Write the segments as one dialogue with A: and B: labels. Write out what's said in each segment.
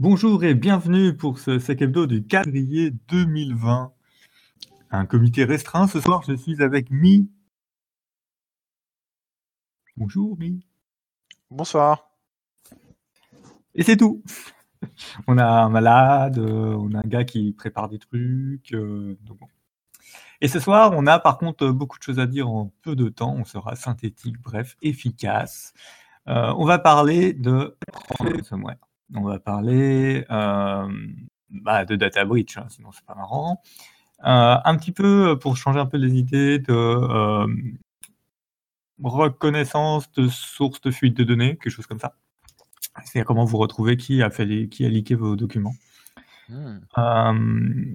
A: Bonjour et bienvenue pour ce Sec Hebdo du 4 février 2020. Un comité restreint. Ce soir, je suis avec Mi. Bonjour Mi.
B: Bonsoir.
A: Et c'est tout. On a un malade, on a un gars qui prépare des trucs. euh, donc bon. Et ce soir, on a par contre beaucoup de choses à dire en peu de temps. On sera synthétique, bref, efficace. Euh, on va parler de ransomware. On va parler euh, bah, de data breach, hein, sinon c'est pas marrant. Euh, un petit peu pour changer un peu les idées de euh, reconnaissance de sources de fuite de données, quelque chose comme ça. C'est comment vous retrouvez qui a fait qui a leaké vos documents.
B: Hmm.
A: Euh,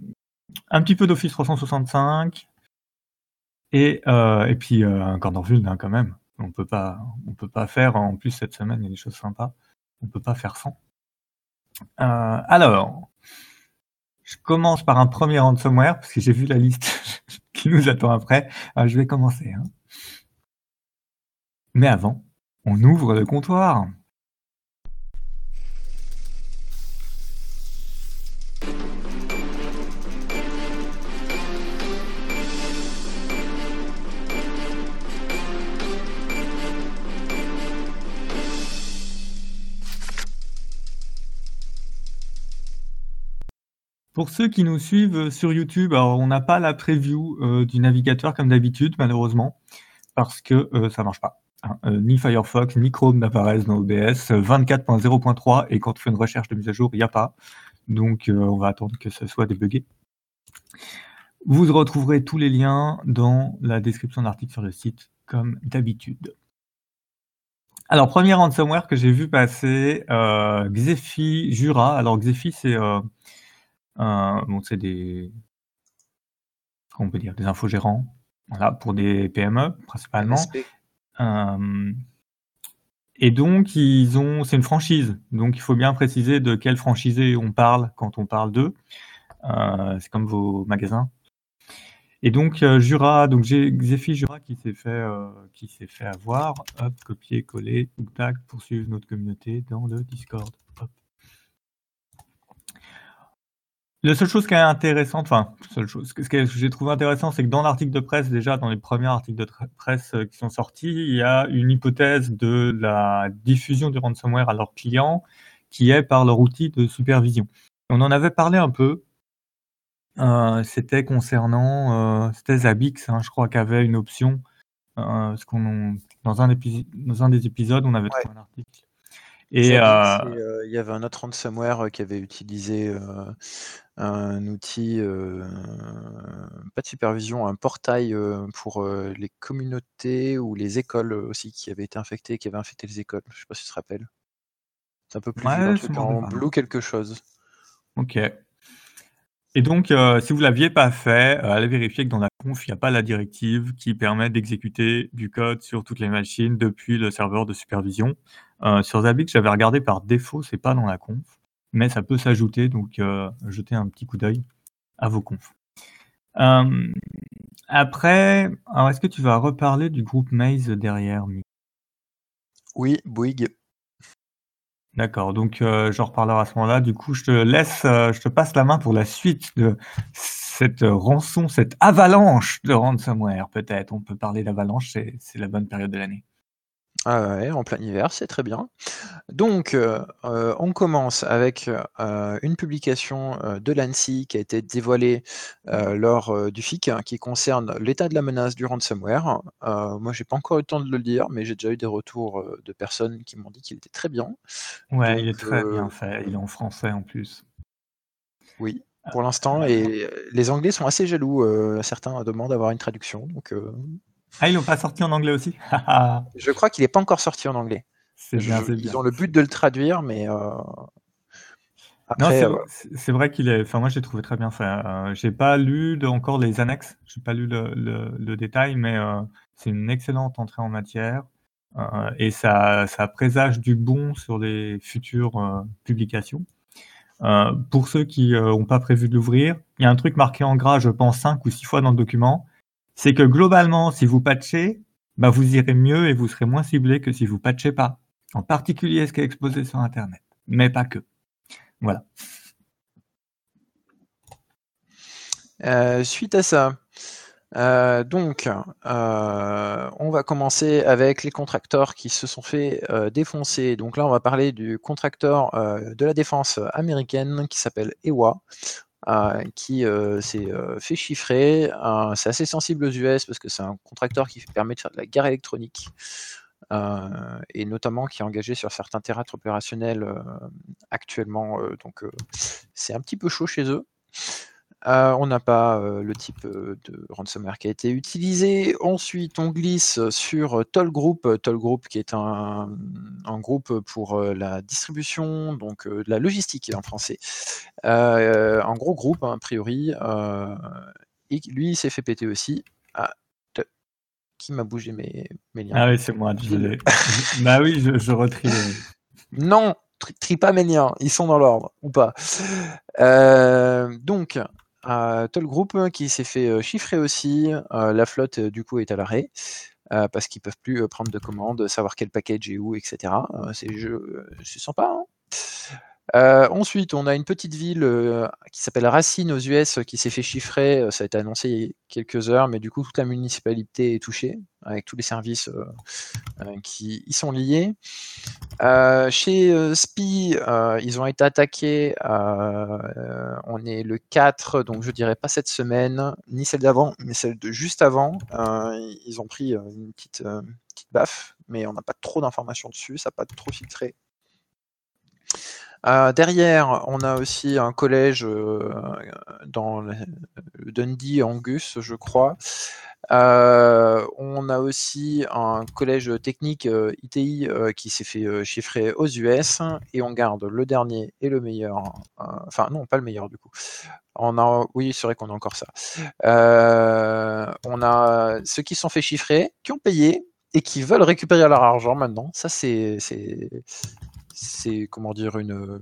A: un petit peu d'Office 365 et, euh, et puis euh, un corner vuln hein, quand même. On peut pas, on peut pas faire. En plus cette semaine, il y a des choses sympas. On peut pas faire sans. Euh, alors, je commence par un premier ransomware parce que j'ai vu la liste qui nous attend après. Alors, je vais commencer. hein. Mais avant, on ouvre le comptoir. Pour ceux qui nous suivent sur YouTube, on n'a pas la preview euh, du navigateur comme d'habitude, malheureusement, parce que euh, ça marche pas. hein. Euh, ni Firefox, ni Chrome n'apparaissent dans OBS. euh, 24.0.3 et quand on fait une recherche de mise à jour, il n'y a pas. Donc euh, on va attendre que ça soit débugué. Vous retrouverez tous les liens dans la description de l'article sur le site, comme d'habitude. Alors, premier ransomware que j'ai vu passer, euh, Xefi Jura. Alors, Xefi, c'est euh, euh, bon, c'est des, on peut dire, des infogérants, voilà, pour des PME principalement. Euh, et donc, ils ont, c'est une franchise. Donc, il faut bien préciser de quelle franchisé on parle quand on parle d'eux. Euh, c'est comme vos magasins. Et donc, euh, Jura, donc Xefi Jura qui s'est fait, euh, qui s'est fait avoir. Hop, copier, coller, tac, poursuivre notre communauté dans le Discord. Hop. La seule chose qui est intéressante, enfin, seule chose, ce que j'ai trouvé intéressant, c'est que dans l'article de presse, déjà, dans les premiers articles de presse euh, qui sont sortis, il y a une hypothèse de la diffusion du ransomware à leurs clients qui est par leur outil de supervision. On en avait parlé un peu. euh, c'était concernant, euh, c'était Zabbix, hein, je crois, qui avait une option. euh, ce qu'on, dans, un dans un des épisodes, on avait
B: Ouais.
A: trouvé un article. Et, euh,
B: euh, il y avait un autre ransomware euh, qui avait utilisé euh, un outil, euh, pas de supervision, un portail pour les communautés ou les écoles aussi qui avaient été infectées, qui avaient infecté les écoles. Je sais pas si tu te rappelles. C'est un peu plus
A: ouais,
B: un truc en blue quelque chose.
A: Ok. Et donc, si vous ne l'aviez pas fait, allez vérifier que dans la conf, il n'y a pas la directive qui permet d'exécuter du code sur toutes les machines depuis le serveur de supervision. Euh, sur Zabbix, j'avais regardé par défaut, c'est pas dans la conf, mais ça peut s'ajouter, donc euh, jetez un petit coup d'œil à vos confs. Euh, après, alors est-ce que tu vas reparler du groupe Maze derrière
B: Oui, Bouygues.
A: D'accord, donc euh, j'en reparlerai à ce moment-là. Du coup, je te laisse, euh, je te passe la main pour la suite de cette rançon, cette avalanche de ransomware, peut-être. On peut parler d'avalanche, c'est la bonne période de l'année.
B: Ah ouais, en plein hiver, c'est très bien. Donc, euh, euh, on commence avec euh, une publication euh, de l'ANSI qui a été dévoilée euh, lors euh, du FIC hein, qui concerne l'état de la menace du ransomware. Euh, moi, j'ai pas encore eu le temps de le lire, mais j'ai déjà eu des retours euh, de personnes qui m'ont dit qu'il était très bien.
A: Ouais, il est très
B: euh,
A: bien fait. Il est en français en plus.
B: oui, pour l'instant, et les Anglais sont assez jaloux. euh, certains demandent d'avoir une traduction. Donc, euh,
A: Ah, ils l'ont pas sorti en anglais aussi?
B: Je crois qu'il n'est pas encore sorti en anglais.
A: C'est bien,
B: ils ont le but de le traduire, mais euh,
A: Non,
B: après,
A: c'est
B: euh,
A: vrai qu'il est. Enfin, moi, j'ai trouvé très bien fait. Euh, j'ai pas lu de- encore les annexes. J'ai pas lu le, le- le détail, mais euh, c'est une excellente entrée en matière et ça, ça présage du bon sur les futures publications. Euh, pour ceux qui n'ont pas prévu de l'ouvrir, il y a un truc marqué en gras, je pense, cinq ou six fois dans le document. C'est que globalement, si vous patchez, bah, vous irez mieux et vous serez moins ciblé que si vous patchez pas. En particulier ce qui est exposé sur Internet, mais pas que. Voilà.
B: suite à ça, euh, donc, euh, on va commencer avec les contracteurs qui se sont fait euh, défoncer. Donc là, on va parler du contracteur de la défense américaine qui s'appelle EWA, qui s'est fait chiffrer. c'est assez sensible aux US parce que c'est un contracteur qui permet de faire de la guerre électronique. et notamment qui est engagé sur certains théâtres opérationnels actuellement. donc c'est un petit peu chaud chez eux. Euh, on n'a pas euh, le type euh, de ransomware qui a été utilisé. Ensuite, on glisse sur Toll Group, Toll Group qui est un, groupe pour la distribution, donc de la logistique en français. un gros groupe, hein, a priori. et lui, il s'est fait péter aussi. Ah, qui m'a bougé mes, liens?
A: Ah oui, c'est moi, désolé. bah oui, je, je retrie.
B: Non, trie pas mes liens, ils sont dans l'ordre, ou pas. donc, euh, Toll Group hein, qui s'est fait chiffrer aussi. la flotte, du coup, est à l'arrêt. parce qu'ils peuvent plus prendre de commandes, savoir quel package est où, etc. c'est sympa. Hein euh, ensuite, on a une petite ville euh, qui s'appelle Racine aux US qui s'est fait chiffrer. Euh, ça a été annoncé il y a quelques heures, mais du coup, toute la municipalité est touchée avec tous les services qui y sont liés. chez SPI, ils ont été attaqués. on est le 4, donc je dirais pas cette semaine, ni celle d'avant, mais celle de juste avant. ils ont pris une petite, petite baffe, mais on n'a pas trop d'informations dessus, ça n'a pas trop filtré. Euh, derrière, on a aussi un collège euh, dans Dundee, Angus, je crois. Euh, on a aussi un collège technique ITI qui s'est fait chiffrer aux US et on garde le dernier et le meilleur. enfin, non, pas le meilleur du coup. On a, oui, c'est vrai qu'on a encore ça. on a ceux qui sont fait chiffrer, qui ont payé et qui veulent récupérer leur argent maintenant. Ça, c'est c'est comment dire une,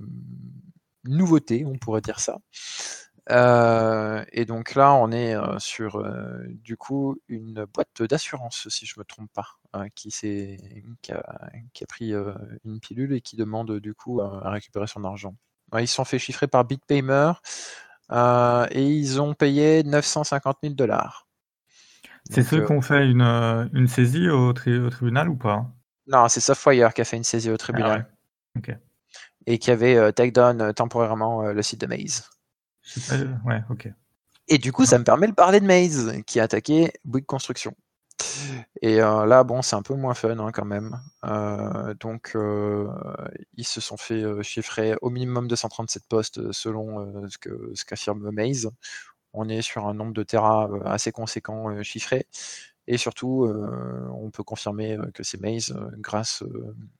B: nouveauté, on pourrait dire ça. Euh, et donc là, on est euh, sur euh, du coup une boîte d'assurance, si je me trompe pas, hein, qui, qui, a, qui, a, pris une pilule et qui demande du coup à récupérer son argent. ils se sont fait chiffrer par BitPaymer et ils ont payé 950 000 dollars.
A: C'est ceux qui ont fait une, une saisie au, tribunal ou pas?
B: Non, c'est Softwire qui a fait une saisie au tribunal. Ah et qui avait euh, take down euh, temporairement euh, le site de Maze.
A: ouais, ok.
B: Et du coup, ça me permet de parler de Maze, qui a attaqué Bouygues Construction. Et là, bon, c'est un peu moins fun hein, quand même. donc, ils se sont fait chiffrer au minimum 237 postes selon ce que ce qu'affirme Maze. On est sur un nombre de terras assez conséquent chiffré. Et surtout, euh, on peut confirmer euh, que ces mails, euh, grâce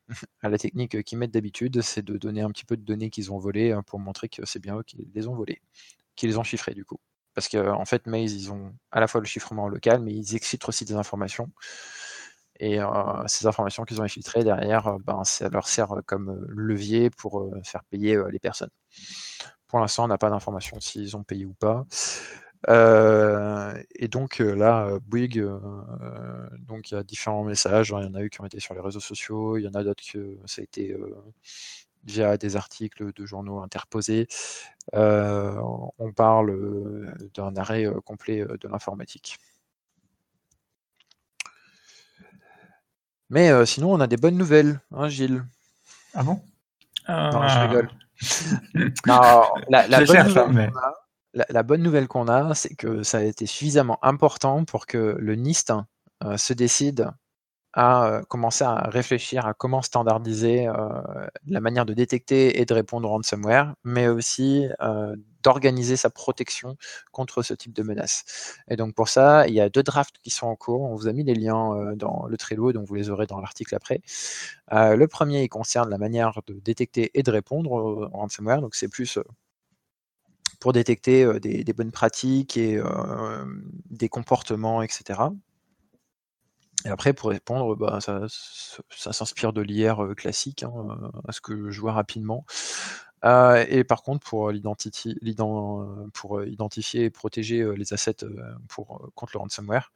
B: à la technique qu'ils mettent d'habitude, c'est de donner un petit peu de données qu'ils ont volées hein, pour montrer que c'est bien eux qui les ont volées, qui les ont chiffrées du coup. Parce qu'en en fait, Maze, ils ont à la fois le chiffrement local, mais ils excitent aussi des informations. Et ces informations qu'ils ont infiltrées derrière, ben, ça leur sert comme levier pour faire payer les personnes. Pour l'instant, on n'a pas d'informations s'ils ont payé ou pas. Euh, et donc euh, là, Bouygues, euh, donc il y a différents messages. Il y en a eu qui ont été sur les réseaux sociaux, il y en a d'autres que ça a été via des articles de journaux interposés. on parle d'un arrêt complet de l'informatique. Mais sinon, on a des bonnes nouvelles, hein, Gilles?
A: Ah bon?
B: Non, je rigole. non, la, la bonne nouvelle, la, bonne nouvelle qu'on a, c'est que ça a été suffisamment important pour que le NIST euh, se décide à euh, commencer à réfléchir à comment standardiser euh, la manière de détecter et de répondre au ransomware, mais aussi d'organiser sa protection contre ce type de menaces. Et donc pour ça, il y a deux drafts qui sont en cours. On vous a mis les liens dans le Trello, donc vous les aurez dans l'article après. le premier, il concerne la manière de détecter et de répondre au ransomware. Donc c'est plus pour détecter des, bonnes pratiques et des comportements, etc. Et après, pour répondre, bah, ça, s'inspire de l'IR classique, hein, à ce que je vois rapidement. et par contre, pour, pour identifier et protéger les assets contre le ransomware,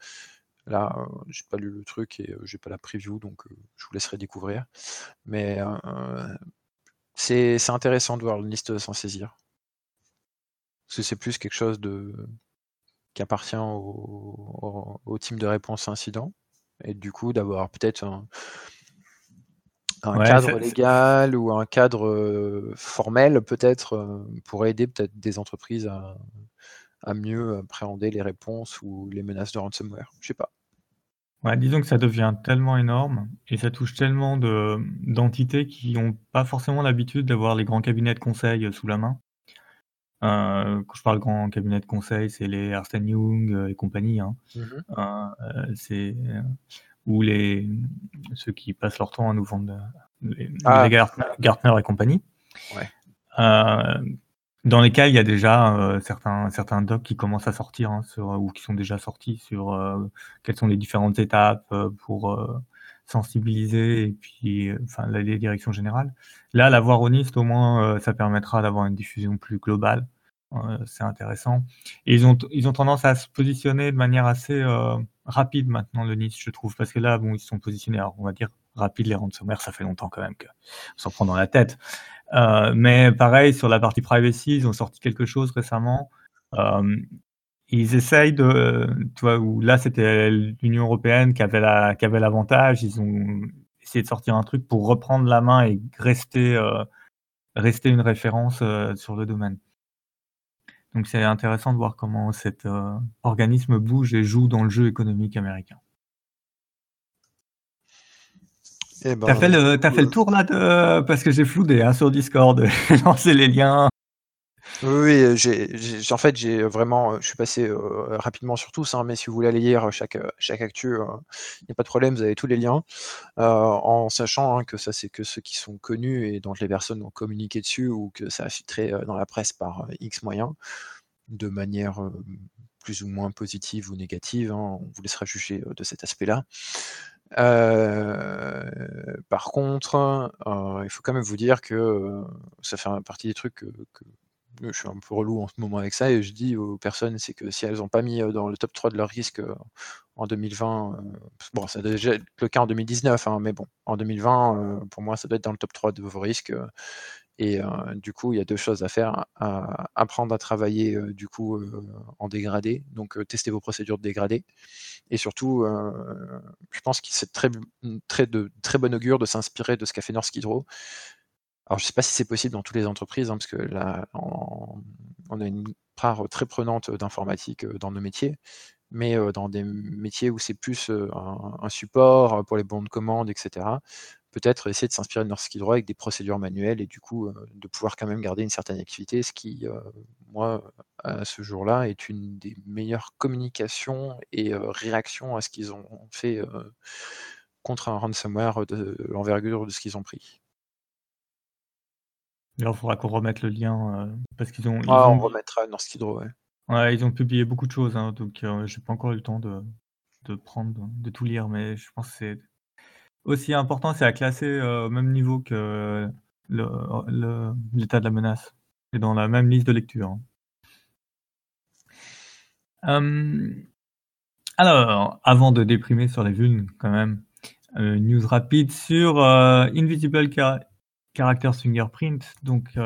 B: là, j'ai pas lu le truc et j'ai pas la preview, donc je vous laisserai découvrir. Mais C'est intéressant de voir une liste s'en saisir. Parce que c'est plus quelque chose de qui appartient au, au, team de réponse à incident. Et du coup, d'avoir peut-être un, cadre légal ou un cadre euh, formel, peut-être, euh, pour aider peut-être des entreprises à, à mieux appréhender les réponses ou les menaces de ransomware. Je sais pas.
A: Ouais, disons que ça devient tellement énorme et ça touche tellement de d'entités qui n'ont pas forcément l'habitude d'avoir les grands cabinets de conseil, euh, sous la main. Euh, quand je parle grand cabinet de conseil, c'est les Ernst Young, euh, et compagnie, hein. Mmh c'est, ou les ceux qui passent leur temps à nous vendre, les ah. Gartner et compagnie. Ouais dans lesquels il y a déjà euh, certains, certains docs qui commencent à sortir hein, sur, ou qui sont déjà sortis sur euh, quelles sont les différentes étapes euh, pour sensibiliser et puis enfin les directions générales. Là, la voix au moins, ça permettra d'avoir une diffusion plus globale. C'est intéressant. Et ils ont, ils ont tendance à se positionner de manière assez rapide maintenant, le NIST, je trouve, parce que là, bon, ils se sont positionnés, alors on va dire rapide, les ransomware, ça fait longtemps quand même que s'en prend dans la tête. Euh, mais pareil, sur la partie privacy, ils ont sorti quelque chose récemment. Euh, ils essayent de, là c'était l'Union européenne qui avait la, l'avantage. Ils ont essayé de sortir un truc pour reprendre la main et rester, euh, rester une référence sur le domaine. Donc c'est intéressant de voir comment cet organisme bouge et joue dans le jeu économique américain. Eh ben, t'as fait, le, fait le tour là de... Parce que j'ai floudé hein, sur Discord, j'ai lancé les liens.
B: Oui, j'ai, en fait, j'ai vraiment, euh, je suis passé euh, rapidement sur tous, hein, mais si vous voulez aller lire chaque, chaque actu, il n'y a pas de problème, vous avez tous les liens, euh, en sachant hein, que ça, c'est que ceux qui sont connus et dont les personnes ont communiqué dessus ou que ça a filtré dans la presse par X moyens, de manière plus ou moins positive ou négative, on vous laissera juger de cet aspect-là. Euh, par contre, euh, il faut quand même vous dire que euh, ça fait partie des trucs que, je suis un peu relou en ce moment avec ça et je dis aux personnes, c'est que si elles n'ont pas mis dans le top 3 de leur risque en 2020, bon, ça a déjà le cas en 2019, hein, mais bon, en 2020, pour moi, ça doit être dans le top 3 de vos risques. Et du coup, il y a deux choses à faire. apprendre à travailler du coup en dégradé, donc tester vos procédures de dégradé. Et surtout, je pense que c'est très, très, de très bon augure de s'inspirer de ce qu'a fait Norsk Hydro. Alors, je ne sais pas si c'est possible dans toutes les entreprises, hein, parce que là, on, a une part très prenante d'informatique dans nos métiers, mais dans des métiers où c'est plus un, un, support pour les bons de commande, etc peut-être essayer de s'inspirer de Norsk Hydro avec des procédures manuelles et du coup euh, de pouvoir quand même garder une certaine activité, ce qui, euh, moi, à ce jour-là, est une des meilleures communications et euh, réactions à ce qu'ils ont fait contre un ransomware de l'envergure de ce qu'ils ont pris.
A: Il faudra qu'on remette le lien parce qu'ils ont.
B: ah, on remettra Hydro,
A: ouais. Ouais, ils ont publié beaucoup de choses, hein, donc j'ai pas encore eu le temps de, de prendre, de tout lire, mais je pense que c'est aussi important, c'est à classer euh, au même niveau que l'état de la menace et dans la même liste de lecture. Hum, alors, avant de déprimer sur les vulnes, quand même, euh, news rapide sur euh, Invisible Character Fingerprint. Donc,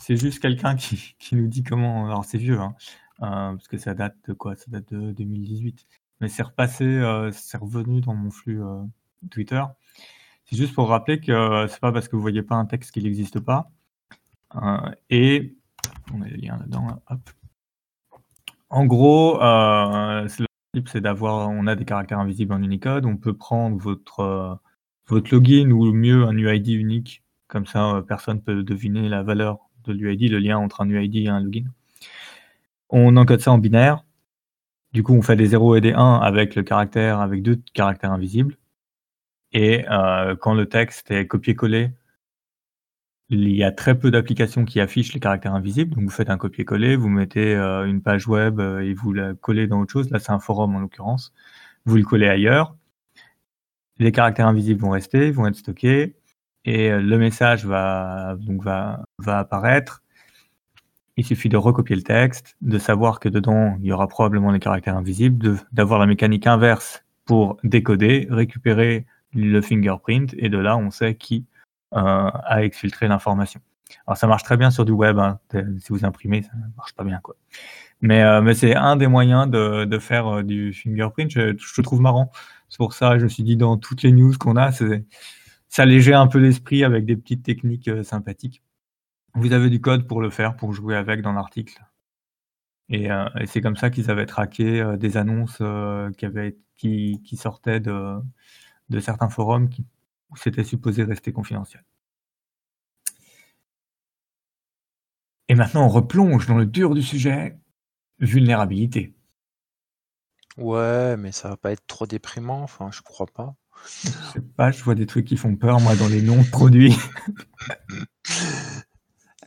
A: c'est juste quelqu'un qui, nous dit comment. Alors, c'est vieux, hein, parce que ça date de quoi? Ça date de 2018 mais c'est repassé, euh, c'est revenu dans mon flux euh, Twitter. C'est juste pour rappeler que euh, c'est pas parce que vous voyez pas un texte qu'il n'existe pas. et on a le lien là-dedans. En gros, le principe c'est d'avoir, on a des caractères invisibles en Unicode. On peut prendre votre votre login ou mieux un UID unique. Comme ça, personne peut deviner la valeur de l'UID, le lien entre un UID et un login. On encode ça en binaire. Du coup, on fait des 0 et des 1 avec le caractère, avec deux caractères invisibles. Et euh, quand le texte est copié-collé, il y a très peu d'applications qui affichent les caractères invisibles. Donc vous faites un copier-coller, vous mettez euh, une page web euh, et vous la collez dans autre chose. Là, c'est un forum en l'occurrence. Vous le collez ailleurs. Les caractères invisibles vont rester, vont être stockés et le message va donc va, va apparaître il suffit de recopier le texte, de savoir que dedans, il y aura probablement les caractères invisibles, d'avoir la mécanique inverse pour décoder, récupérer le fingerprint, et de là, on sait qui à exfiltrer l'information. Alors ça marche très bien sur du web, hein. si vous imprimez, ça marche pas bien. Quoi. Mais, mais c'est un des moyens de, de faire du fingerprint, je, je trouve marrant. C'est pour ça, je me suis dit, dans toutes les news qu'on a, c'est s'alléger un peu l'esprit avec des petites techniques sympathiques. Vous avez du code pour le faire, pour jouer avec dans l'article. Et, et c'est comme ça qu'ils avaient traqué des annonces qui, sortaient de, certains forums où c'était supposé rester confidentiel. Et maintenant, on replonge dans le dur du sujet, vulnérabilité.
B: Ouais, mais ça va pas être trop déprimant, enfin, je crois pas.
A: Je sais pas, je vois des trucs qui font peur, moi, dans les noms de produits.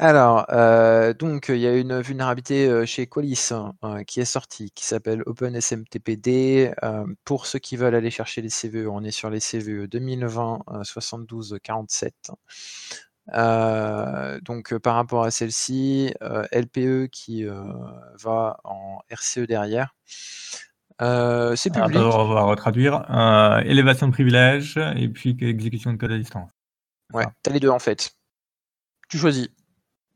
B: Alors, euh, donc, il y a une vulnérabilité euh, chez Qualys hein, qui est sortie, qui s'appelle OpenSMTPD. Euh, pour ceux qui veulent aller chercher les CVE, on est sur les CVE 2020 72 47. donc, par rapport à celle-ci, LPE qui va en RCE derrière. C'est public.
A: on va retraduire. élévation de privilèges et puis exécution de code à distance.
B: Ouais, t'as les deux en fait. Tu choisis.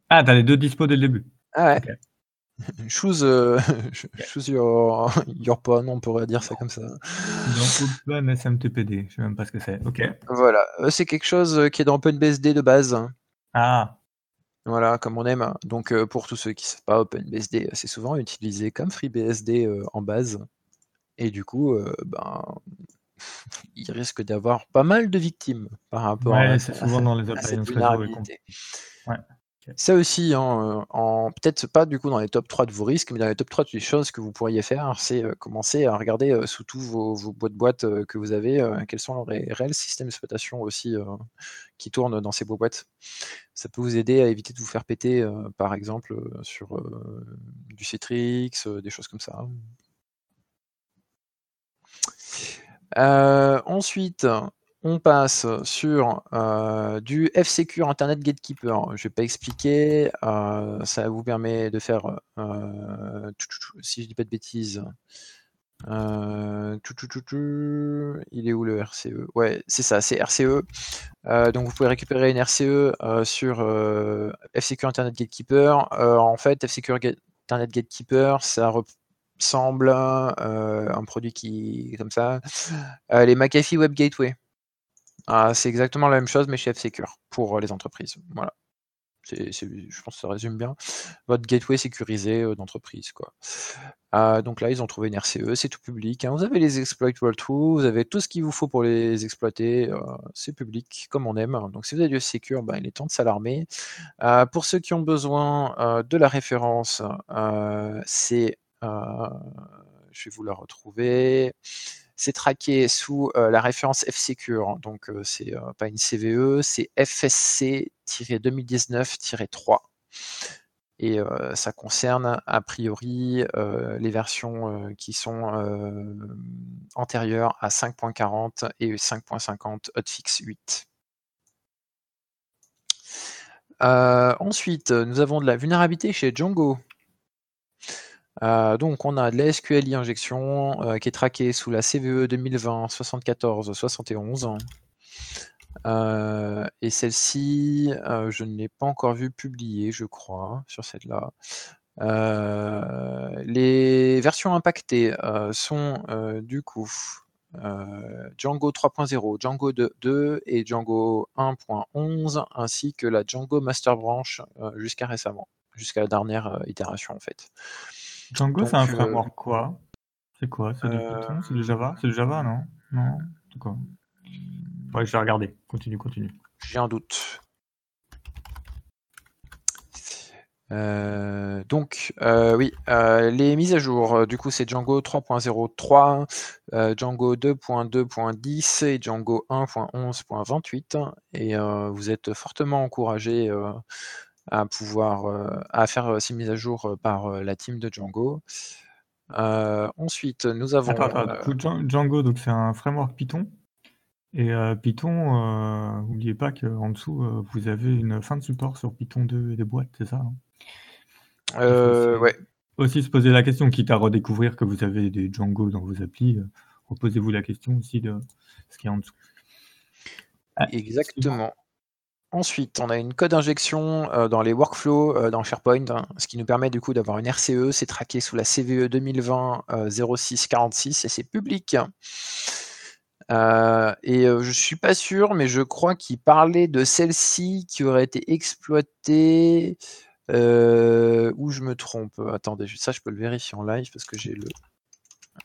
A: Ah, t'as les deux dispo dès le début.
B: Ah ouais. Choose, euh, choose your, your pawn, on pourrait dire ça comme ça.
A: Donc Open SMTPD, je sais même pas ce que c'est. Ok.
B: Voilà, euh, c'est quelque chose euh, qui est dans OpenBSD de base.
A: Ah.
B: Voilà, comme on aime. Donc pour tous ceux qui ne savent pas, OpenBSD, c'est souvent utilisé comme FreeBSD en base. Et du coup, ben, il risque d'avoir pas mal de victimes par rapport
A: ouais,
B: à,
A: c'est souvent dans les cette vulnérabilité.
B: Ouais. Ça aussi, hein, euh, en peut-être pas du coup dans les top 3 de vos risques, mais dans les top 3 des choses que vous pourriez faire, c'est euh, commencer à regarder euh, sous tous vos, vos boîtes boîtes que vous avez, quels sont les réels systèmes d'exploitation aussi qui tournent dans ces boîtes. Ça peut vous aider à éviter de vous faire péter, par exemple, sur du Citrix, des choses comme ça. Ensuite, on passe sur euh, du F-Secure Internet Gatekeeper. Je ne vais pas expliquer. Euh, ça vous permet de faire, euh, si je ne dis pas de bêtises, il est où le RCE Ouais, c'est ça, c'est RCE. donc vous pouvez récupérer une RCE sur F-Secure Internet Gatekeeper. en fait, F-Secure Internet Gatekeeper, ça ressemble à un produit qui comme ça. les McAfee Web Gateway. Ah, c'est exactement la même chose, mais chez F-Secure, pour euh, les entreprises. Voilà. je pense que ça résume bien. Votre gateway sécurisé euh, d'entreprise. quoi. Ah, donc là, ils ont trouvé une RCE, c'est tout public. Hein. Vous avez les exploits World2, vous avez tout ce qu'il vous faut pour les exploiter. Euh, c'est public, comme on aime. Donc si vous avez du F-Secure, ben, il est temps de s'alarmer. pour ceux qui ont besoin de la référence, c'est... je vais vous la retrouver c'est traqué sous la référence F-Secure, hein. donc c'est pas une CVE, c'est FSC-2019-3. Et ça concerne a priori les versions qui sont antérieures à 5.40 et 5.50 hotfix 8. ensuite, nous avons de la vulnérabilité chez Django. Euh, donc on a de la SQLI injection euh, qui est traquée sous la CVE 2020 74 71. et celle-ci, euh, je ne l'ai pas encore vue publiée, je crois, sur celle-là. les versions impactées sont du coup Django 3.0, Django 2, et Django 1.11, ainsi que la Django Master Branch jusqu'à récemment, jusqu'à la dernière itération en fait.
A: Django, c'est un euh, framework quoi? C'est quoi? C'est du Python? C'est du Java? C'est du Java, non? Non? C'est quoi? Ouais, je vais regarder. Continue, continue.
B: J'ai un doute. Euh, donc, euh, oui, les mises à jour, du coup, c'est Django 3.03, Django 2.2.10 et Django 1.11.28. Et vous êtes fortement encouragé à pouvoir euh, à faire euh, ces mises à jour euh, par la team de Django. ensuite, nous avons.
A: Django, donc c'est un framework Python. Et Python, n'oubliez pas qu'en dessous, vous avez une fin de support sur Python 2 et des boîtes, c'est ça
B: hein? Ouais.
A: Aussi se poser la question, quitte à redécouvrir que vous avez des Django dans vos applis, reposez-vous la question aussi de ce qu'il y a en dessous.
B: Ah, Exactement. Ensuite, on a une code injection dans les workflows dans SharePoint, hein, ce qui nous permet du coup d'avoir une RCE. C'est traqué sous la CVE 2020 0646 et c'est public. et je suis pas sûr, mais je crois qu'il parlait de celle-ci qui aurait été exploitée. ou je me trompe Attendez, ça je peux le vérifier en live parce que j'ai le.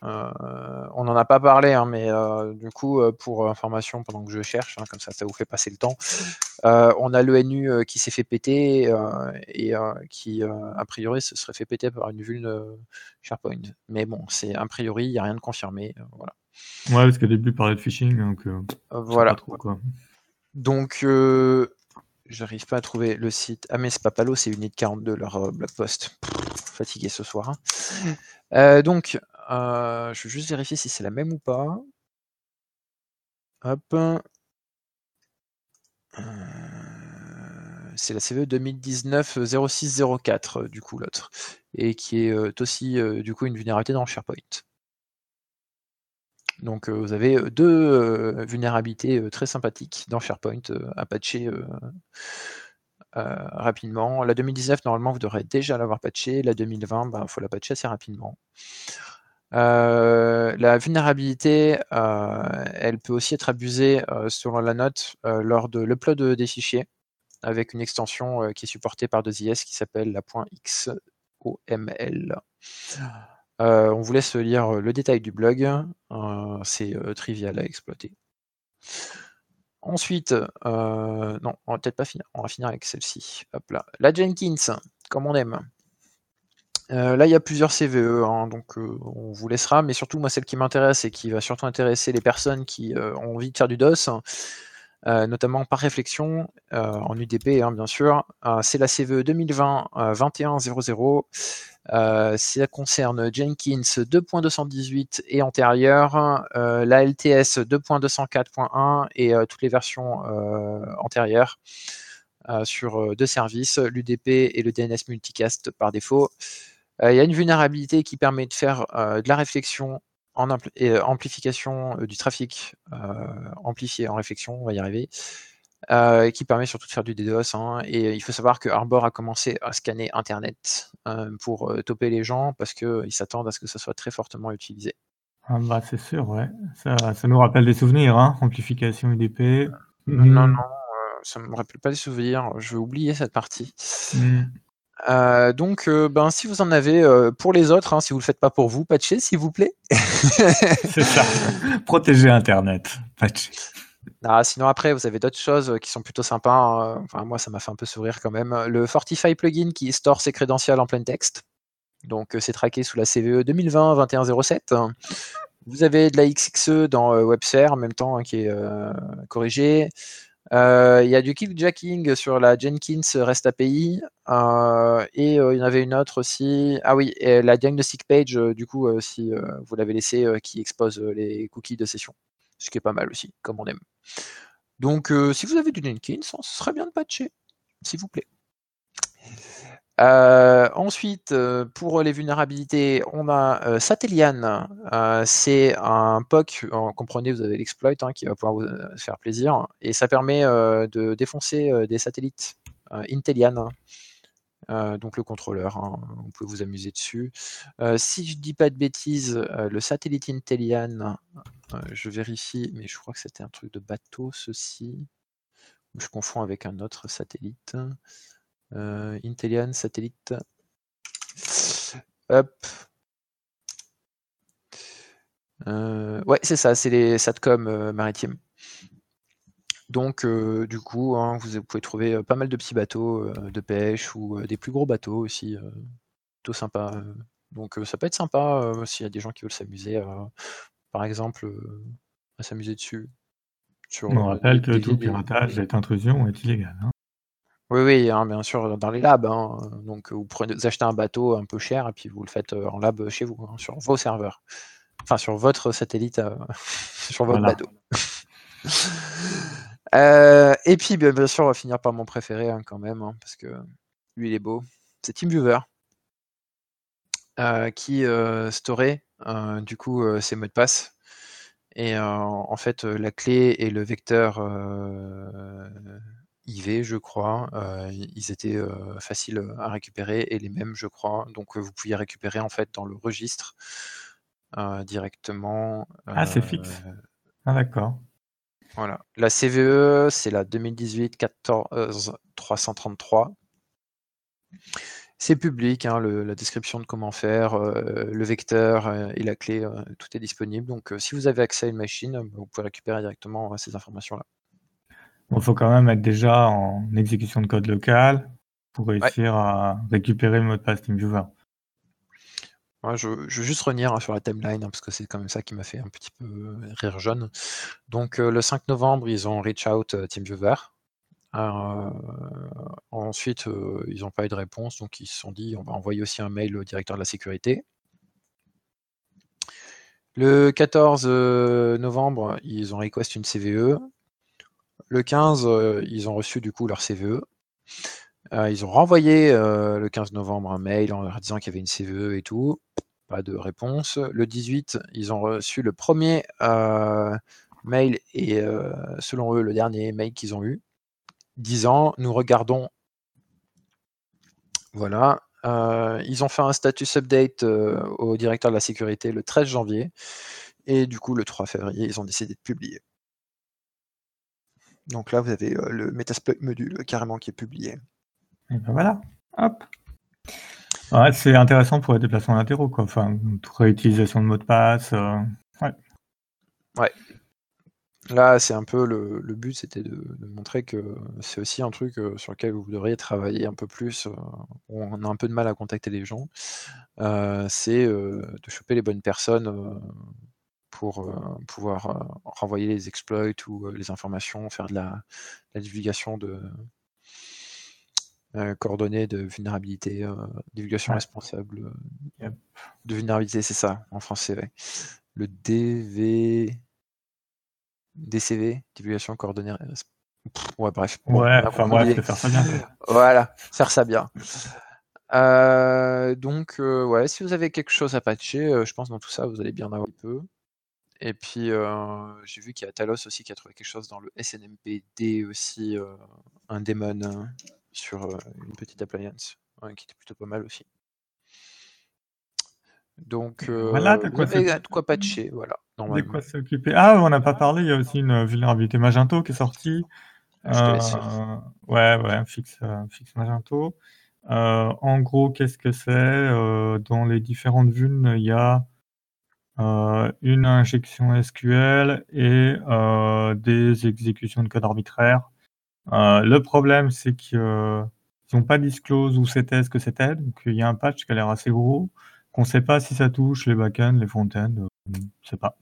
B: Euh, on n'en a pas parlé, hein, mais euh, du coup, euh, pour information, pendant que je cherche, hein, comme ça, ça vous fait passer le temps, on a l'ENU qui s'est fait péter et qui, a priori, se serait fait péter par une vulne SharePoint. Mais bon, c'est a priori, il n'y a rien de confirmé. voilà.
A: Ouais, parce qu'au début, il parlait de phishing, donc
B: voilà. Donc, j'arrive pas à trouver le site. Ah, mais c'est pas Palo, c'est Unit 42, leur blog post. fatigué ce soir. Hein. donc, euh, je vais juste vérifier si c'est la même ou pas. Hop. Euh, c'est la CVE 2019-0604, du coup, l'autre. Et qui est euh, aussi, du coup, une vulnérabilité dans SharePoint. Donc, vous avez deux vulnérabilités très sympathiques dans SharePoint à patcher rapidement. La 2019, normalement, vous devrez déjà l'avoir patché. La 2020, il ben, faut la patcher assez rapidement. Euh, la vulnérabilité, euh, elle peut aussi être abusée, euh, selon la note, lors de l'upload des fichiers, avec une extension, qui est supportée par 2IS qui s'appelle la .xoml. on vous laisse lire, le détail du blog, c'est, trivial à exploiter. Ensuite, non, on va peut-être pas finir, on va finir avec celle-ci. Hop là. La Jenkins, comme on aime. Euh, là, il y a plusieurs CVE, hein, donc euh, on vous laissera, mais surtout, moi, celle qui m'intéresse et qui va surtout intéresser les personnes qui euh, ont envie de faire du DOS, notamment par réflexion, en UDP, hein, bien sûr, c'est la CVE 2020-2100. ça concerne Jenkins 2.218 et antérieure, la LTS 2.204.1 et toutes les versions antérieures. sur deux services, l'UDP et le DNS multicast par défaut. Euh, il y a une vulnérabilité qui permet de faire euh, de la réflexion en euh, amplification du trafic amplifié en réflexion, on va y arriver, qui permet surtout de faire du DDoS. Hein, et il faut savoir que Arbor a commencé à scanner Internet pour toper les gens parce qu'ils s'attendent à ce que ça soit très fortement utilisé.
A: Ah bah c'est sûr, ouais. Ça, nous rappelle des souvenirs, hein amplification UDP.
B: Non, non, mmh. ça ne me rappelle pas des souvenirs. Je vais oublier cette partie. Mmh. Euh, donc, euh, ben, si vous en avez euh, pour les autres, hein, si vous le faites pas pour vous, patchez, s'il vous plaît.
A: C'est ça. Protégez Internet. Patchez.
B: Ah, sinon, après, vous avez d'autres choses qui sont plutôt sympas. Hein. Enfin, moi, ça m'a fait un peu sourire quand même. Le Fortify plugin qui store ses crédentials en plein texte. Donc, c'est traqué sous la CVE 2020-2107. Vous avez de la XXE dans WebSphere en même temps hein, qui est Euh, il y a du killJacking sur la Jenkins REST API. Euh, et euh, il y en avait une autre aussi. Ah oui, la diagnostic page, du coup, si vous l'avez laissé, qui expose les cookies de session. Ce qui est pas mal aussi, comme on aime. Donc, si vous avez du Jenkins, ce serait bien de patcher, s'il vous plaît. Euh, ensuite, euh, pour les vulnérabilités, on a euh, Satellian. c'est un POC, comprenez, vous avez l'exploit hein, qui va pouvoir vous faire plaisir. Et ça permet de défoncer des satellites Intellian. donc le contrôleur, hein, vous pouvez vous amuser dessus. si je dis pas de bêtises, le satellite Intellian, je vérifie, mais je crois que c'était un truc de bateau, ceci. Je confonds avec un autre satellite. Euh, Intellian, satellite. Hop. Euh, ouais, c'est ça, c'est les SATCOM euh, maritimes. Donc, du coup, hein, vous pouvez trouver pas mal de petits bateaux de pêche ou des plus gros bateaux aussi, plutôt sympa. Donc, ça peut être sympa s'il y a des gens qui veulent s'amuser, par exemple, à s'amuser dessus.
A: On rappelle que tout piratage et intrusion est illégal. Hein.
B: Oui, oui, hein, bien sûr, dans les labs. Hein, donc, vous, prenez, achetez un bateau un peu cher et puis vous le faites euh, en lab chez vous, hein, sur vos serveurs. Enfin, sur votre satellite, euh, sur votre bateau. Euh, et puis, bien, sûr, on va finir par mon préféré quand même, parce que lui, il est beau. C'est TeamViewer, qui storait du coup ses mots de passe. Et en fait, la clé et le vecteur IV, je crois. ils étaient faciles à récupérer et les mêmes, je crois. Donc vous pouviez récupérer en fait dans le registre directement.
A: Ah, c'est fixe. Ah, d'accord.
B: Voilà. La CVE, c'est la 2018 14 333. C'est public, hein, la description de comment faire, euh, le vecteur euh, et la clé, euh, tout est disponible. Donc si vous avez accès à une machine, vous pouvez récupérer directement ces informations-là.
A: Il faut quand même être déjà en exécution de code local pour réussir à récupérer le mot de passe TeamViewer.
B: je, veux juste revenir hein, sur la timeline, hein, parce que c'est quand même ça qui m'a fait un petit peu rire jaune. Donc le 5 novembre, ils ont reach out TeamViewer euh, ensuite, euh, ils n'ont pas eu de réponse, donc ils se sont dit on va envoyer aussi un mail au directeur de la sécurité. Le 14 euh, novembre, ils ont request une CVE. Le 15, ils ont reçu du coup leur CVE. ils ont renvoyé le 15 novembre un mail en leur disant qu'il y avait une CVE et tout. Pas de réponse. Le 18, ils ont reçu le premier mail et selon eux le dernier mail qu'ils ont eu disant nous regardons. Voilà. Euh, ils ont fait un status update euh, au directeur de la sécurité le 13 janvier. Et du coup, le 3 février, ils ont décidé de publier. Donc là, vous avez euh, le Metasploit module carrément qui est publié.
A: Et ben voilà. Hop. c'est intéressant pour les déplacements latéraux, quoi. Enfin, réutilisation de mots de passe. ouais.
B: Ouais. Là, c'est un peu le, but, c'était de, montrer que c'est aussi un truc euh, sur lequel vous devriez travailler un peu plus. Euh, on a un peu de mal à contacter les gens. Euh, c'est de choper les bonnes personnes pour pouvoir renvoyer les exploits ou les informations, faire de la, divulgation de coordonnées de vulnérabilité, divulgation responsable de vulnérabilité, c'est ça en français. Le DV. DCV, divulgation coordonnée. ouais, bref.
A: ouais, enfin bref, faire ça bien.
B: voilà, faire ça bien. Euh, donc, euh, ouais, si vous avez quelque chose à patcher, euh, je pense dans tout ça, vous allez bien avoir un peu. Et puis, j'ai vu qu'il y a Talos aussi qui a trouvé quelque chose dans le SNMPD aussi, un daemon hein, sur une petite appliance, qui était plutôt pas mal aussi. Donc, voilà, de quoi, quoi patcher, voilà.
A: De quoi s'occuper. Ah, on n'a pas parlé, il y a aussi une vulnérabilité Magento qui est sortie.
B: Euh,
A: ouais, ouais, fixe, euh, fixe Magento. Euh, en gros, qu'est-ce que c'est? Dans les différentes vulnes, il y a une injection SQL et des exécutions de code arbitraire. le problème, c'est qu'ils n'ont pas disclose où c'était, ce que c'était. Donc, il y a un patch qui a l'air assez gros qu'on ne sait pas si ça touche les backends, les frontends, euh, on ne sait pas.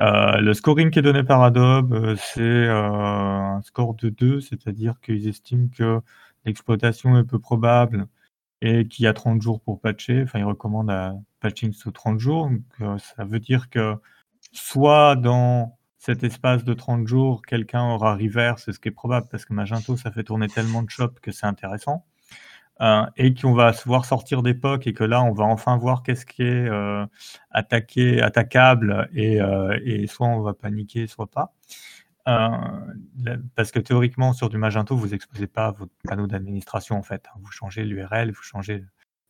A: Euh, le scoring qui est donné par Adobe, euh, c'est un score de 2, c'est-à-dire qu'ils estiment que l'exploitation est peu probable et qu'il y a 30 jours pour patcher. Enfin, ils recommandent à patching sous 30 jours. Donc, ça veut dire que soit dans cet espace de 30 jours, quelqu'un aura reverse, ce qui est probable parce que Magento, ça fait tourner tellement de shops que c'est intéressant. Euh, et qu'on va se voir sortir d'époque et que là, on va enfin voir qu'est-ce qui est euh, attaqué, attaquable et, euh, soit on va paniquer, soit pas. parce que théoriquement, sur du Magento, vous exposez pas votre panneau d'administration en fait. Vous changez l'URL, vous changez,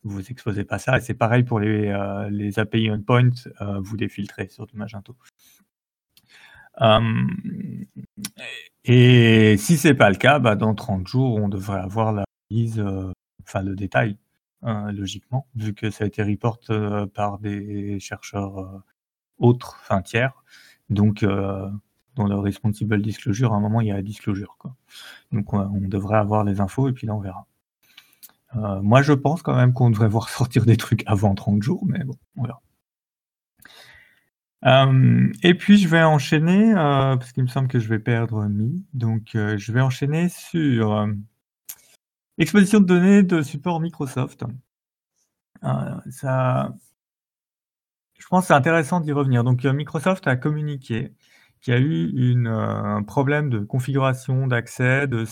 A: vous exposez pas ça. Et c'est pareil pour les, les API endpoint, vous les filtrez sur du Magento. et si c'est pas le cas, bah, dans 30 jours, on devrait avoir la mise enfin le détail, hein, logiquement, vu que ça a été report euh, par des chercheurs euh, autres, enfin tiers. Donc, euh, dans le responsible disclosure, à un moment, il y a la disclosure. Quoi. Donc, on, devrait avoir les infos et puis là, on verra. Moi, je pense quand même qu'on devrait voir sortir des trucs avant 30 jours, mais bon, on verra. et puis je vais enchaîner, parce qu'il me semble que je vais perdre Mi, donc je vais enchaîner sur Exposition de données de support Microsoft. Euh, ça, je pense que c'est intéressant d'y revenir. Donc, euh, Microsoft a communiqué qu'il y a eu euh, un problème de configuration d'accès de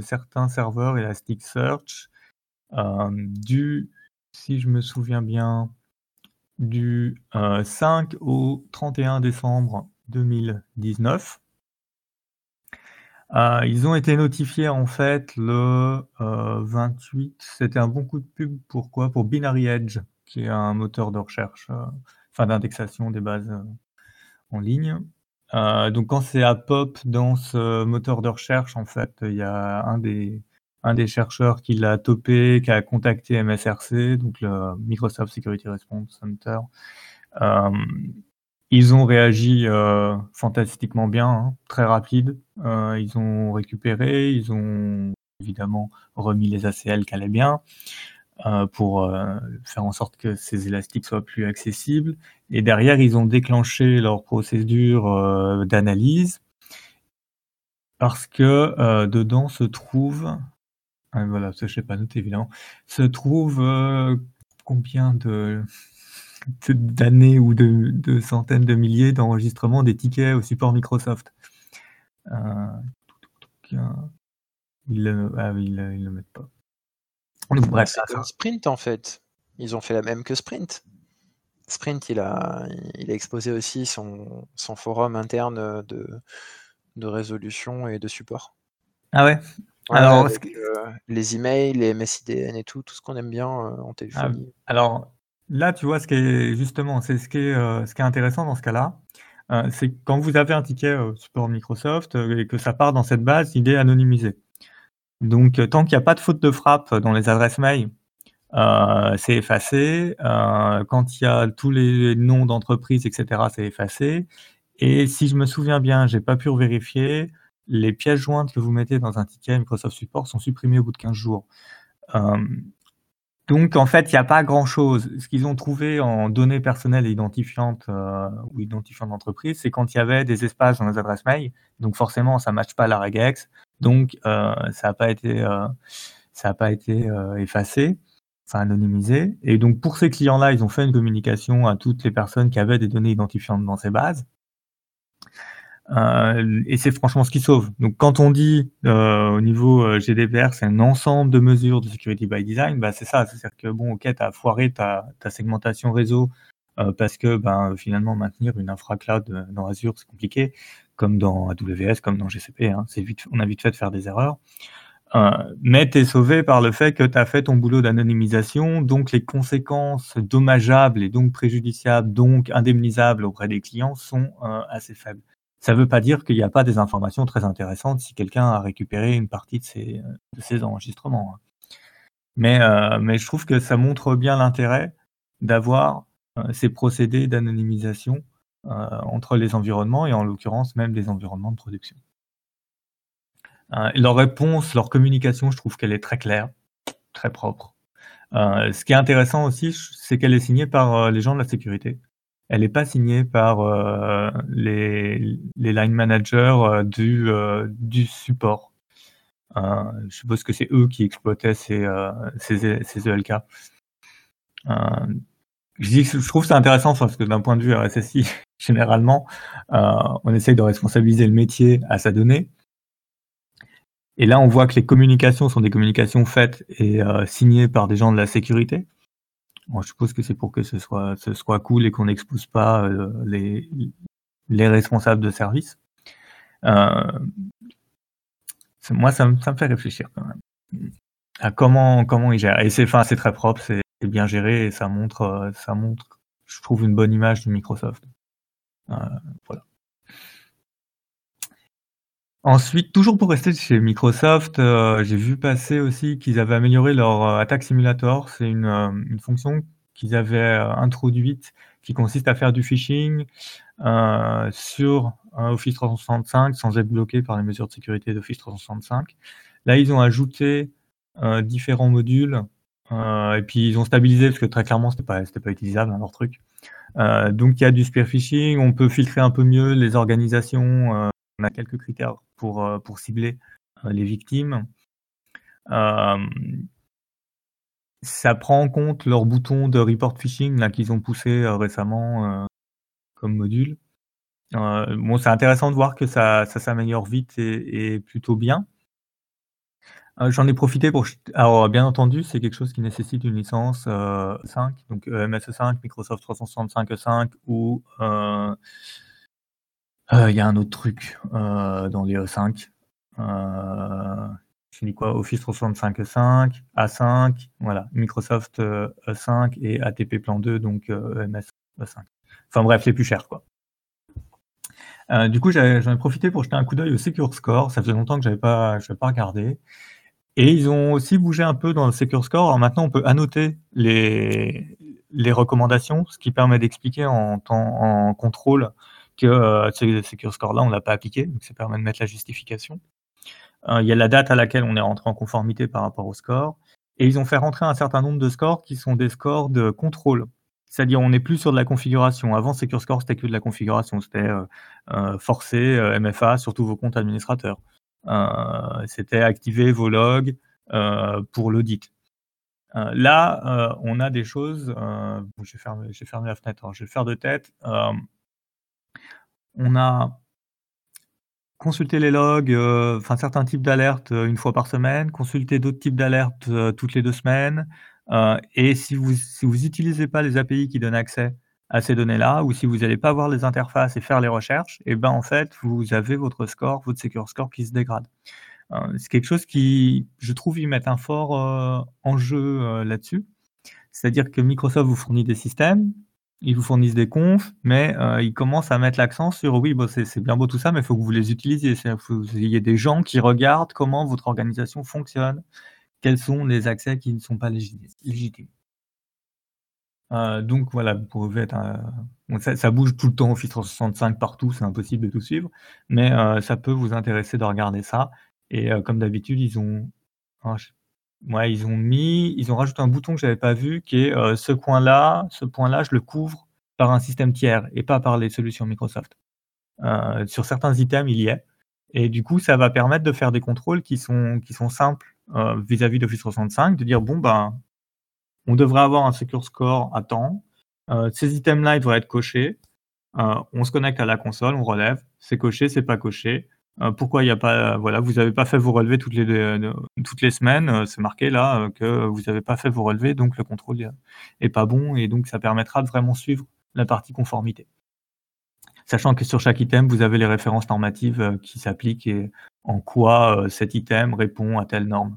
A: certains serveurs Elasticsearch du, si je me souviens bien, du 5 au 31 décembre 2019. Euh, ils ont été notifiés en fait le 28. C'était un bon coup de pub. Pourquoi? Pour Binary Edge, qui est un moteur de recherche, enfin d'indexation des bases en ligne. donc quand c'est à pop dans ce moteur de recherche, en fait, il y a un des des chercheurs qui l'a topé, qui a contacté MSRC, donc le Microsoft Security Response Center. Euh, ils ont réagi euh, fantastiquement bien, hein, très rapide. Euh, ils ont récupéré, ils ont évidemment remis les ACL qui allaient bien pour faire en sorte que ces élastiques soient plus accessibles. Et derrière, ils ont déclenché leur procédure d'analyse parce que dedans se trouve ah, voilà, ça je sais pas noté évidemment. Se trouve, euh, combien de d'années ou de centaines de milliers d'enregistrements des tickets au support Microsoft? Euh, ils le ah ils le mettent pas.
B: bref, C'est comme Sprint en fait. Ils ont fait la même que Sprint. Sprint, il a il a exposé aussi son son forum interne, de de résolution et de support.
A: Ah ouais?
B: Alors, euh, les emails, les MSIDN et tout, tout ce qu'on aime bien euh, en téléphonie.
A: Ah, alors là, tu vois, ce qui est justement, c'est ce qui est, euh, ce qui est intéressant dans ce cas-là, c'est quand vous avez un ticket support Microsoft et que ça part dans cette base, il est anonymisé. Donc, tant qu'il n'y a pas de faute de frappe dans les adresses mail, c'est effacé. quand il y a tous les noms d'entreprises, etc., c'est effacé. Et si je me souviens bien, j'ai pas pu vérifier, les pièces jointes que vous mettez dans un ticket Microsoft Support sont supprimées au bout de 15 jours. Euh, donc, en fait, il n'y a pas grand-chose. Ce qu'ils ont trouvé en données personnelles identifiantes euh, ou identifiantes d'entreprise, c'est quand il y avait des espaces dans les adresses mail. Donc, forcément, ça ne matche pas la regex. Donc, euh, ça n'a pas été, ça pas été effacé, enfin anonymisé. Et donc, pour ces clients-là, ils ont fait une communication à toutes les personnes qui avaient des données identifiantes dans ces bases. Euh, et c'est franchement ce qui sauve. Donc quand on dit euh, au niveau euh, GDPR, c'est un ensemble de mesures de security by design, bah c'est ça. C'est-à-dire que bon, ok, tu as foiré ta, ta segmentation réseau parce que ben, finalement maintenir une infra cloud dans Azure, c'est compliqué, comme dans AWS, comme dans GCP. Hein, on a vite fait de faire des erreurs. mais tu es sauvé par le fait que tu as fait ton boulot d'anonymisation, donc les conséquences dommageables et donc préjudiciables, donc indemnisables auprès des clients sont assez faibles. Ça ne veut pas dire qu'il n'y a pas des informations très intéressantes si quelqu'un a récupéré une partie de de enregistrements. Hein. Mais, euh, mais je trouve que ça montre bien l'intérêt d'avoir euh, ces procédés d'anonymisation euh, entre les environnements et en l'occurrence même des environnements de production. leur réponse, leur communication, je trouve qu'elle est très claire, très propre. ce qui est intéressant aussi, c'est qu'elle est signée par les gens de la sécurité elle n'est pas signée par euh, les, line managers euh, du, euh, du support. je suppose que c'est eux qui exploitaient ces, ces, ELK. je, dis, je trouve ça intéressant parce que d'un point de vue RSSI, généralement, on essaye de responsabiliser le métier à sa donnée. Et là, on voit que les communications sont des communications faites et signées par des gens de la sécurité je suppose que c'est pour que ce soit, cool et qu'on n'expose pas euh, les, les responsables de service. Euh, moi, ça me, fait réfléchir quand même à comment, comment ils gèrent. Et c'est très propre, c'est bien géré et ça montre, euh, ça montre, je trouve, une bonne image de Microsoft. voilà. Ensuite, toujours pour rester chez Microsoft, euh, j'ai vu passer aussi qu'ils avaient amélioré leur euh, Attack Simulator. C'est une, euh, fonction qu'ils avaient introduite qui consiste à faire du phishing sur Office 365 sans être bloqué par les mesures de sécurité d'Office 365. Là, ils ont ajouté différents modules et puis ils ont stabilisé parce que très clairement, c'était pas, pas utilisable hein, leur truc. donc il y a du spear phishing, on peut filtrer un peu mieux les organisations on a quelques critères pour, euh, pour cibler euh, les victimes. Euh, ça prend en compte leur bouton de report phishing qu'ils ont poussé récemment comme module. bon, c'est intéressant de voir que ça, ça s'améliore vite et, plutôt bien. J'en ai profité pour. Alors, bien entendu, c'est quelque chose qui nécessite une licence 5, donc MS5, Microsoft 365 5 ou il y a un autre truc dans les E5. je dis quoi? Office 365 A5, voilà, Microsoft E5 et ATP Plan 2, donc MS E5. Enfin bref, c'est plus cher, quoi. du coup, j'en ai, profité pour jeter un coup d'œil au Secure Score. Ça faisait longtemps que je n'avais pas, pas regardé. Et ils ont aussi bougé un peu dans le Secure Score. Alors maintenant, on peut annoter les, les recommandations, ce qui permet d'expliquer en, en contrôle que euh, ce Secure Score-là, on ne l'a pas appliqué. Donc, ça permet de mettre la justification. Euh, il y a la date à laquelle on est rentré en conformité par rapport au score. Et ils ont fait rentrer un certain nombre de scores qui sont des scores de contrôle. C'est-à-dire, on n'est plus sur de la configuration. Avant, Secure Score, c'était que de la configuration. C'était euh, forcer MFA sur tous vos comptes administrateurs. C'était activer vos logs pour l'audit. Là, on a des choses. j'ai fermé, fermé, la fenêtre. Alors, je vais le faire de tête. On a consulté les logs, enfin certains types d'alertes une fois par semaine, consulter d'autres types d'alertes toutes les deux semaines. et si vous si n'utilisez pas les API qui donnent accès à ces données-là, ou si vous n'allez pas voir les interfaces et faire les recherches, et eh ben en fait, vous avez votre score, votre secure score qui se dégrade. Euh, c'est quelque chose qui, je trouve, ils mettent un fort euh, enjeu euh, là-dessus. C'est-à-dire que Microsoft vous fournit des systèmes, ils vous fournissent des confs, mais ils commencent à mettre l'accent sur oui, bon, c'est bien beau tout ça, mais il faut que vous les utilisiez. Il faut que vous ayez des gens qui regardent comment votre organisation fonctionne, quels sont les accès qui ne sont pas légitimes. Euh, donc voilà, vous pouvez être ça, bouge tout le temps Office 365 partout, c'est impossible de tout suivre, mais euh, ça peut vous intéresser de regarder ça. Et euh, comme d'habitude, ils ont, ils ont mis, ils ont rajouté un bouton que j'avais pas vu, qui est ce point-là, ce point-là, je le couvre par un système tiers et pas par les solutions Microsoft. sur certains items, il y est. Et du coup, ça va permettre de faire des contrôles qui sont, simples vis-à-vis d'Office 365, de dire bon ben on devrait avoir un secure score à temps. Euh, ces items-là, ils devraient être cochés. Euh, on se connecte à la console, on relève. C'est coché, c'est pas coché. Euh, pourquoi il n'y a pas, voilà, vous n'avez pas fait vos relevés toutes les, toutes les semaines. c'est marqué là que vous n'avez pas fait vos relevés, donc le contrôle est pas bon et donc ça permettra de vraiment suivre la partie conformité. Sachant que sur chaque item, vous avez les références normatives qui s'appliquent et en quoi cet item répond à telle norme.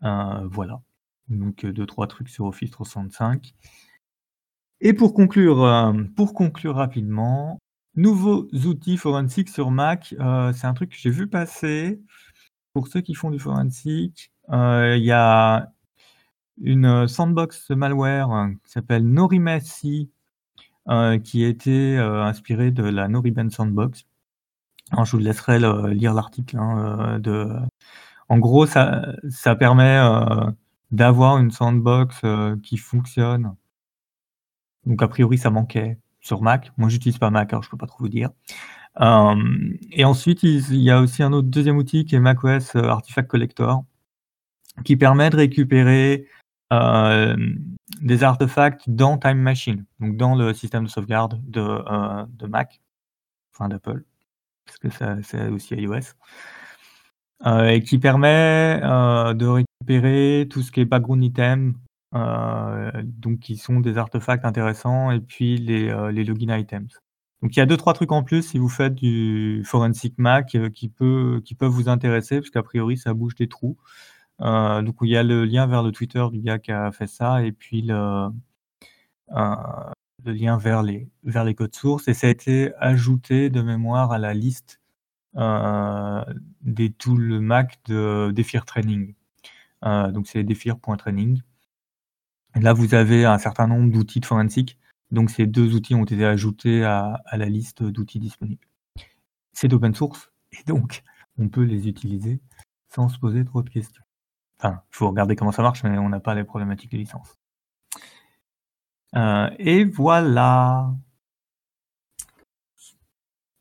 A: voilà. Donc deux, trois trucs sur Office 365. Et pour conclure, euh, pour conclure rapidement, nouveaux outils forensiques sur Mac. Euh, c'est un truc que j'ai vu passer. Pour ceux qui font du forensic, euh, il y a une sandbox malware qui s'appelle Norimacy, qui a été inspirée de la Noriben Sandbox. Je vous laisserai lire l'article. Hein. En gros, ça, permet d'avoir une sandbox euh, qui fonctionne. Donc a priori ça manquait sur Mac. Moi j'utilise pas Mac, alors je peux pas trop vous dire. Euh, et ensuite il, y a aussi un autre deuxième outil qui est macOS euh, Artifact Collector, qui permet de récupérer des artefacts dans Time Machine, donc dans le système de sauvegarde de, Mac, enfin d'Apple, parce que c'est aussi iOS. Euh, et qui permet euh, de récupérer tout ce qui est background item, euh, donc qui sont des artefacts intéressants, et puis les, les login items. Donc il y a deux trois trucs en plus si vous faites du forensic Mac qui peut qui peuvent vous intéresser parce qu'a priori ça bouge des trous. donc il y a le lien vers le Twitter du gars qui a fait ça et puis le le lien vers les vers les codes sources et ça a été ajouté de mémoire à la liste euh, des tools Mac de Defir Training. Euh, donc c'est defir.training. Là, vous avez un certain nombre d'outils de forensique. Donc ces deux outils ont été ajoutés à, la liste d'outils disponibles. C'est open source et donc on peut les utiliser sans se poser trop de questions. Enfin, il faut regarder comment ça marche, mais on n'a pas les problématiques de licence. Euh, et voilà.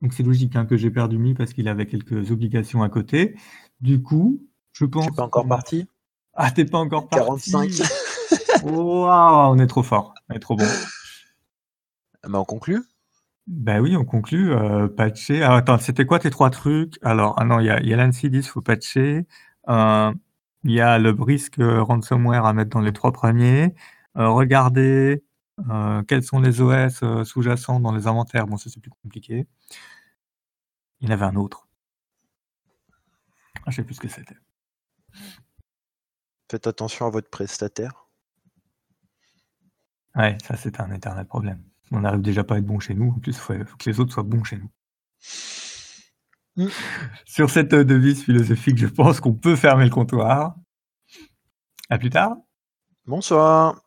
A: Donc c'est logique hein, que j'ai perdu Mi parce qu'il avait quelques obligations à côté. Du coup, je pense.
B: Tu pas encore parti?
A: Ah, t'es pas encore
B: parti 45.
A: Waouh, on est trop fort, on est trop bon.
B: Mais bah, on conclut?
A: Ben oui, on conclut. Euh, patcher. Alors, attends, c'était quoi tes trois trucs? Alors, ah non, il y a, y a l'ANSI 10, faut patcher. Euh, il y a le brisque ransomware à mettre dans les trois premiers. Euh, regardez euh, quels sont les OS euh, sous-jacents dans les inventaires Bon, ça c'est plus compliqué. Il y en avait un autre. Ah, je sais plus ce que c'était.
B: Faites attention à votre prestataire.
A: Ouais, ça c'est un éternel problème. On n'arrive déjà pas à être bon chez nous, en plus il faut, faut que les autres soient bons chez nous.
B: Mm.
A: Sur cette euh, devise philosophique, je pense qu'on peut fermer le comptoir. À plus tard.
B: Bonsoir.